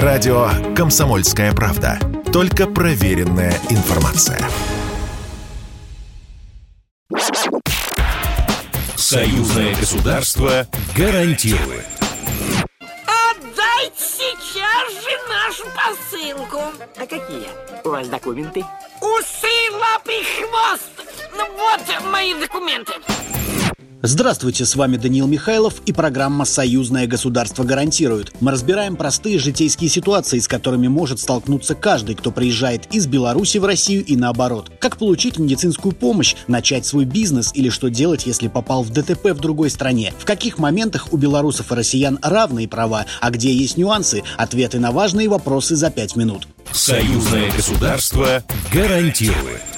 Радио «Комсомольская правда». Только проверенная информация. Союзное государство гарантирует. Отдайте сейчас же нашу посылку. А какие у вас документы? Усы, лапы, хвост. Ну вот мои документы. Здравствуйте, с вами Даниил Михайлов и программа «Союзное государство гарантирует». Мы разбираем простые житейские ситуации, с которыми может столкнуться каждый, кто приезжает из Беларуси в Россию и наоборот. Как получить медицинскую помощь, начать свой бизнес или что делать, если попал в ДТП в другой стране. В каких моментах у белорусов и россиян равные права, а где есть нюансы, ответы на важные вопросы за пять минут. Союзное государство гарантирует.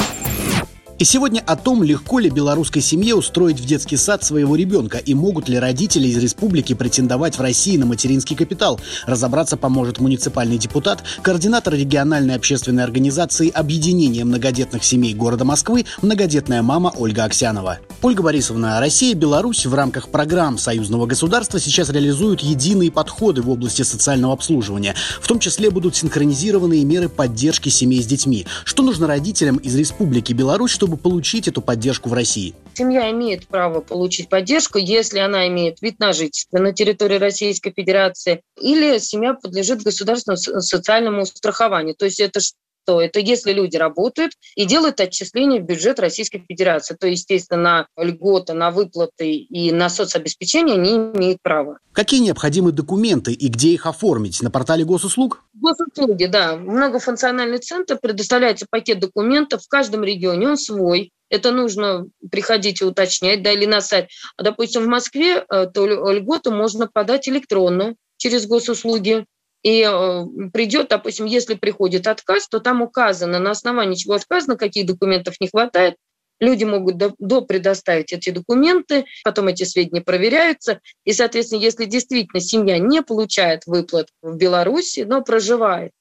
И сегодня о том, легко ли белорусской семье устроить в детский сад своего ребенка и могут ли родители из республики претендовать в России на материнский капитал. Разобраться поможет муниципальный депутат, координатор региональной общественной организации Объединения многодетных семей города Москвы, многодетная мама Ольга Аксянова. Ольга Борисовна, Россия и Беларусь в рамках программ союзного государства сейчас реализуют единые подходы в области социального обслуживания. В том числе будут синхронизированные меры поддержки семей с детьми. Что нужно родителям из Республики Беларусь, чтобы получить эту поддержку в России? Семья имеет право получить поддержку, если она имеет вид на жительство на территории Российской Федерации, или семья подлежит государственному социальному страхованию. То есть это что это если люди работают и делают отчисления в бюджет Российской Федерации. То, естественно, на льготы, на выплаты и на соцобеспечение они имеют право. Какие необходимы документы и где их оформить? На портале госуслуг? Госуслуги, да. Многофункциональный центр предоставляется пакет документов в каждом регионе, он свой. Это нужно приходить и уточнять, да, или на сайт. А, допустим, в Москве э, то льготу можно подать электронно через госуслуги и э, придет, допустим, если приходит отказ, то там указано, на основании чего отказано, каких документов не хватает, Люди могут до, до предоставить эти документы, потом эти сведения проверяются. И, соответственно, если действительно семья не получает выплат в Беларуси, но проживает,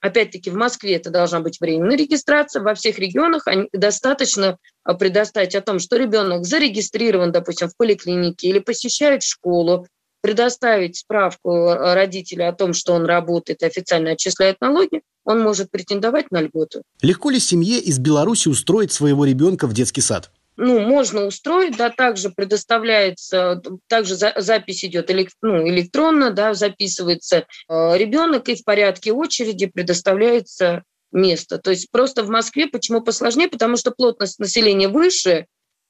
опять-таки в Москве это должна быть временная регистрация, во всех регионах достаточно э, предоставить о том, что ребенок зарегистрирован, допустим, в поликлинике или посещает школу, предоставить справку родителю о том, что он работает и официально отчисляет налоги, он может претендовать на льготу. Легко ли семье из Беларуси устроить своего ребенка в детский сад? ну, можно устроить, да, также предоставляется, также за, запись идет элек, ну, электронно, да, записывается э, ребенок, и в порядке очереди предоставляется место. То есть просто в Москве почему посложнее? Потому что плотность населения выше,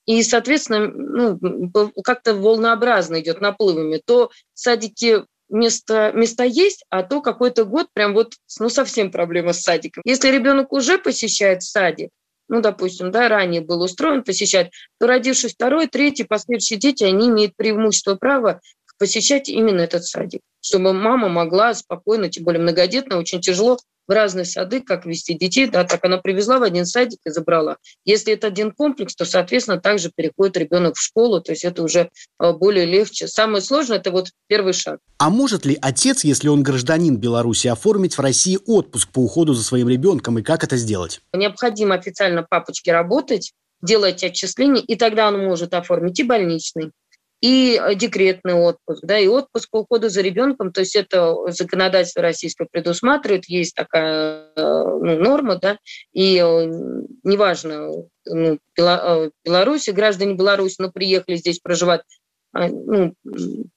и, соответственно, ну, как-то волнообразно идет наплывами. То садики место, места есть, а то какой-то год прям вот, ну, совсем проблема с садиком. Если ребенок уже посещает садик, ну, допустим, да, ранее был устроен посещать, то родившись второй, третий, последующие дети, они имеют преимущество права посещать именно этот садик, чтобы мама могла спокойно, тем более многодетно, очень тяжело в разные сады, как вести детей, да, так она привезла в один садик и забрала. Если это один комплекс, то, соответственно, также переходит ребенок в школу, то есть это уже а, более легче. Самое сложное – это вот первый шаг. А может ли отец, если он гражданин Беларуси, оформить в России отпуск по уходу за своим ребенком, и как это сделать? Необходимо официально папочке работать, делать отчисления, и тогда он может оформить и больничный, и э, декретный отпуск, да, и отпуск по уходу за ребенком, то есть это законодательство российское предусматривает, есть такая э, ну, норма, да, и э, неважно, ну, Беларуси, граждане Беларуси, но приехали здесь проживать, а, ну,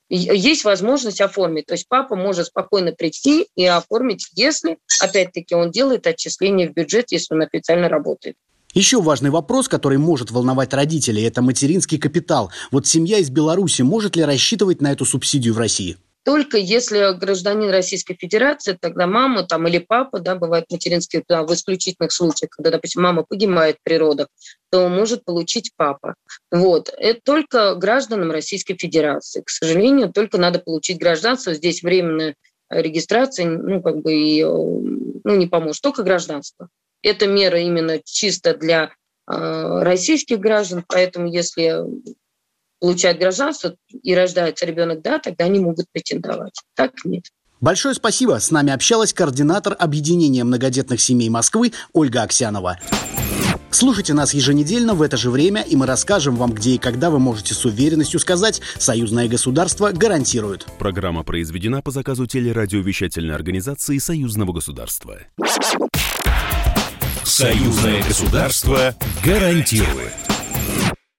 есть возможность оформить. То есть папа может спокойно прийти и оформить, если, опять-таки, он делает отчисление в бюджет, если он официально работает. Еще важный вопрос, который может волновать родителей, это материнский капитал. Вот семья из Беларуси может ли рассчитывать на эту субсидию в России? Только если гражданин Российской Федерации, тогда мама там, или папа, да, бывает материнский капитал, в исключительных случаях, когда, допустим, мама погибает при родах, то может получить папа. Вот. Это только гражданам Российской Федерации. К сожалению, только надо получить гражданство. Здесь временная регистрация, ну, как бы, и, ну, не поможет. Только гражданство. Эта мера именно чисто для э, российских граждан, поэтому если получают гражданство и рождается ребенок, да, тогда они могут претендовать. Так нет. Большое спасибо. С нами общалась координатор Объединения многодетных семей Москвы Ольга Аксянова. Слушайте нас еженедельно в это же время, и мы расскажем вам, где и когда вы можете с уверенностью сказать «Союзное государство гарантирует». Программа произведена по заказу телерадиовещательной организации Союзного государства. Союзное государство гарантирует.